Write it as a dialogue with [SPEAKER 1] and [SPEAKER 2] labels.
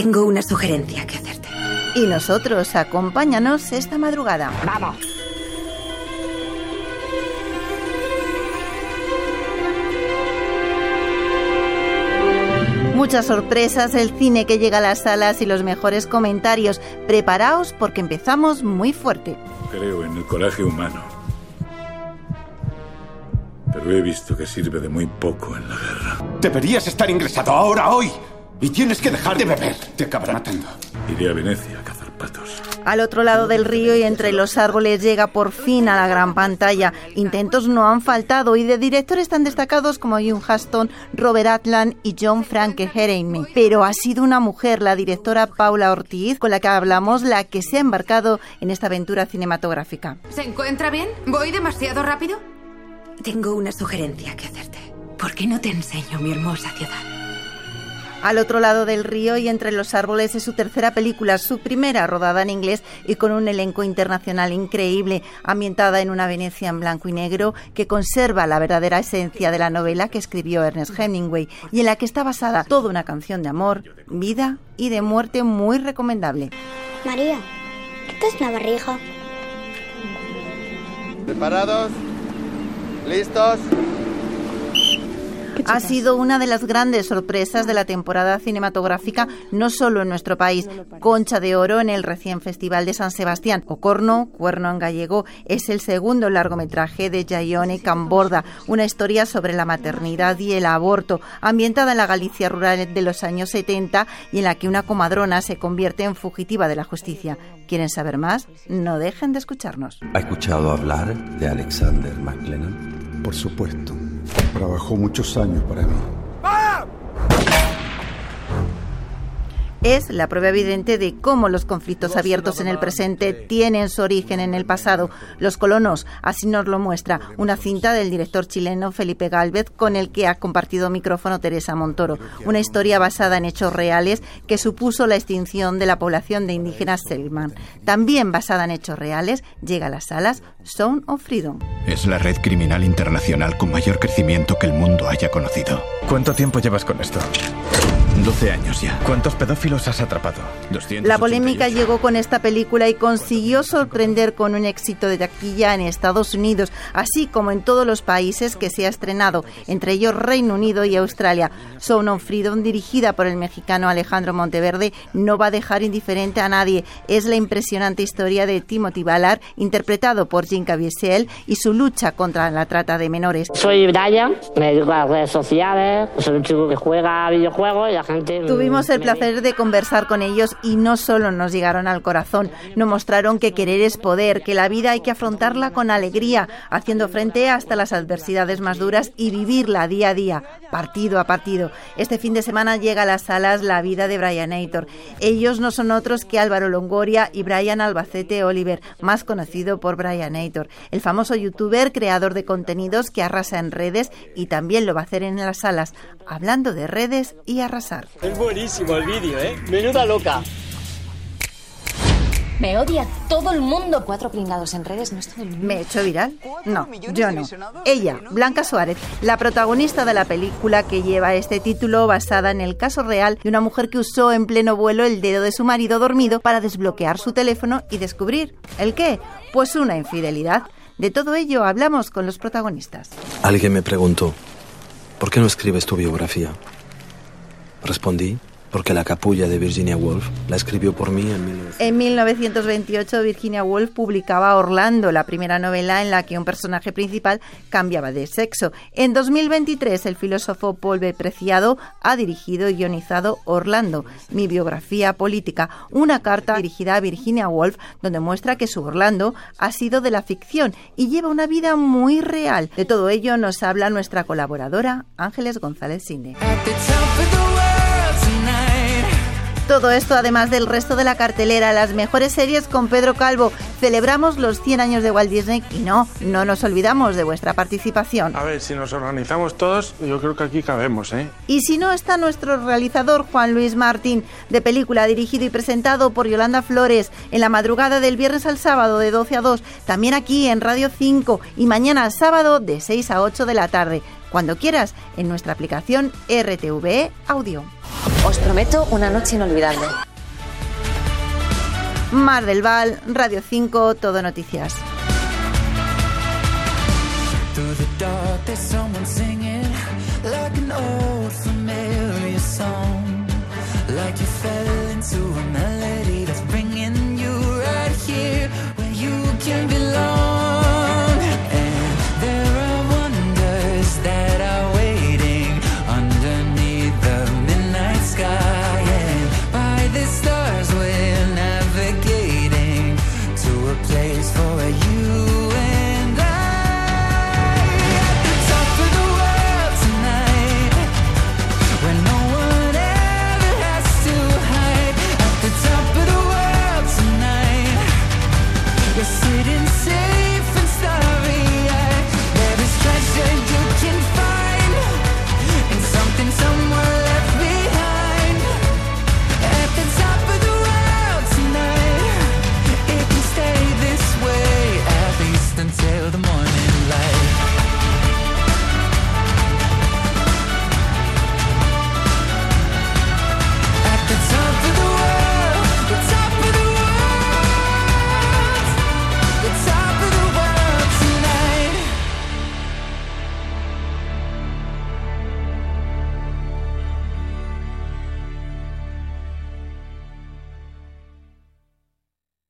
[SPEAKER 1] Tengo una sugerencia que hacerte.
[SPEAKER 2] Y nosotros, acompáñanos esta madrugada.
[SPEAKER 3] Vamos.
[SPEAKER 2] Muchas sorpresas, el cine que llega a las salas y los mejores comentarios. Preparaos porque empezamos muy fuerte.
[SPEAKER 4] Creo en el coraje humano. Pero he visto que sirve de muy poco en la guerra.
[SPEAKER 5] Deberías estar ingresado ahora, hoy. Y tienes que dejar de beber. Te acabará matando.
[SPEAKER 4] Iré a Venecia a cazar patos.
[SPEAKER 2] Al otro lado del río y entre los árboles llega por fin a la gran pantalla. Intentos no han faltado y de directores tan destacados como June Huston, Robert Atlan y John Franke Hereime. Pero ha sido una mujer, la directora Paula Ortiz, con la que hablamos, la que se ha embarcado en esta aventura cinematográfica.
[SPEAKER 6] ¿Se encuentra bien? ¿Voy demasiado rápido?
[SPEAKER 1] Tengo una sugerencia que hacerte. ¿Por qué no te enseño mi hermosa ciudad?
[SPEAKER 2] Al otro lado del río y entre los árboles es su tercera película, su primera rodada en inglés y con un elenco internacional increíble, ambientada en una Venecia en blanco y negro que conserva la verdadera esencia de la novela que escribió Ernest Hemingway y en la que está basada toda una canción de amor, vida y de muerte muy recomendable.
[SPEAKER 7] María, ¿qué es barriga?
[SPEAKER 8] ¿Preparados? ¿Listos?
[SPEAKER 2] Ha sido una de las grandes sorpresas de la temporada cinematográfica, no solo en nuestro país. Concha de Oro en el recién Festival de San Sebastián. Ocorno, Cuerno en gallego, es el segundo largometraje de Jaione Camborda, una historia sobre la maternidad y el aborto, ambientada en la Galicia rural de los años 70 y en la que una comadrona se convierte en fugitiva de la justicia. ¿Quieren saber más? No dejen de escucharnos.
[SPEAKER 9] ¿Ha escuchado hablar de Alexander McLennan?
[SPEAKER 10] Por supuesto. Trabajó muchos años para mí.
[SPEAKER 2] Es la prueba evidente de cómo los conflictos abiertos en el presente tienen su origen en el pasado. Los colonos, así nos lo muestra una cinta del director chileno Felipe Galvez con el que ha compartido micrófono Teresa Montoro. Una historia basada en hechos reales que supuso la extinción de la población de indígenas Selman. También basada en hechos reales, llega a las salas Zone of Freedom.
[SPEAKER 11] Es la red criminal internacional con mayor crecimiento que el mundo haya conocido.
[SPEAKER 12] ¿Cuánto tiempo llevas con esto?
[SPEAKER 11] 12 años ya.
[SPEAKER 12] ¿Cuántos pedófilos has atrapado?
[SPEAKER 2] La polémica llegó con esta película y consiguió sorprender con un éxito de taquilla en Estados Unidos, así como en todos los países que se ha estrenado, entre ellos Reino Unido y Australia. Son of Freedom, dirigida por el mexicano Alejandro Monteverde, no va a dejar indiferente a nadie. Es la impresionante historia de Timothy Ballard, interpretado por Jim Caviezel, y su lucha contra la trata de menores.
[SPEAKER 3] Soy Brian, me dedico a las redes sociales, soy un chico que juega a videojuegos y gente...
[SPEAKER 2] Tuvimos el placer de conversar con ellos y no solo nos llegaron al corazón, nos mostraron que querer es poder, que la vida hay que afrontarla con alegría, haciendo frente hasta las adversidades más duras y vivirla día a día, partido a partido. Este fin de semana llega a las salas La vida de Brian Aitor. Ellos no son otros que Álvaro Longoria y Brian Albacete Oliver, más conocido por Brian Aitor, el famoso youtuber creador de contenidos que arrasa en redes y también lo va a hacer en las salas, hablando de redes y arrasar.
[SPEAKER 13] Es buenísimo el vídeo, ¿eh? Menuda loca.
[SPEAKER 14] Me odia todo el mundo. Cuatro pringados en redes no es todo el mundo.
[SPEAKER 2] ¿Me he hecho viral? No, yo no. Ella, Blanca Suárez, la protagonista de la película que lleva este título basada en el caso real de una mujer que usó en pleno vuelo el dedo de su marido dormido para desbloquear su teléfono y descubrir ¿el qué? Pues una infidelidad. De todo ello hablamos con los protagonistas.
[SPEAKER 9] Alguien me preguntó, ¿por qué no escribes tu biografía? Respondí, porque la capulla de Virginia Woolf la escribió por mí en 19...
[SPEAKER 2] En 1928 Virginia Woolf publicaba Orlando, la primera novela en la que un personaje principal cambiaba de sexo. En 2023 el filósofo Paul B. Preciado ha dirigido y guionizado Orlando, mi biografía política, una carta dirigida a Virginia Woolf donde muestra que su Orlando ha sido de la ficción y lleva una vida muy real. De todo ello nos habla nuestra colaboradora Ángeles González Cine. Todo esto además del resto de la cartelera, las mejores series con Pedro Calvo. Celebramos los 100 años de Walt Disney y no, no nos olvidamos de vuestra participación.
[SPEAKER 15] A ver, si nos organizamos todos, yo creo que aquí cabemos, ¿eh?
[SPEAKER 2] Y si no está nuestro realizador Juan Luis Martín, de película dirigido y presentado por Yolanda Flores en la madrugada del viernes al sábado de 12 a 2, también aquí en Radio 5 y mañana sábado de 6 a 8 de la tarde. Cuando quieras, en nuestra aplicación RTVE Audio.
[SPEAKER 1] Os prometo una noche inolvidable.
[SPEAKER 16] Mar del Val, Radio 5, Todo Noticias.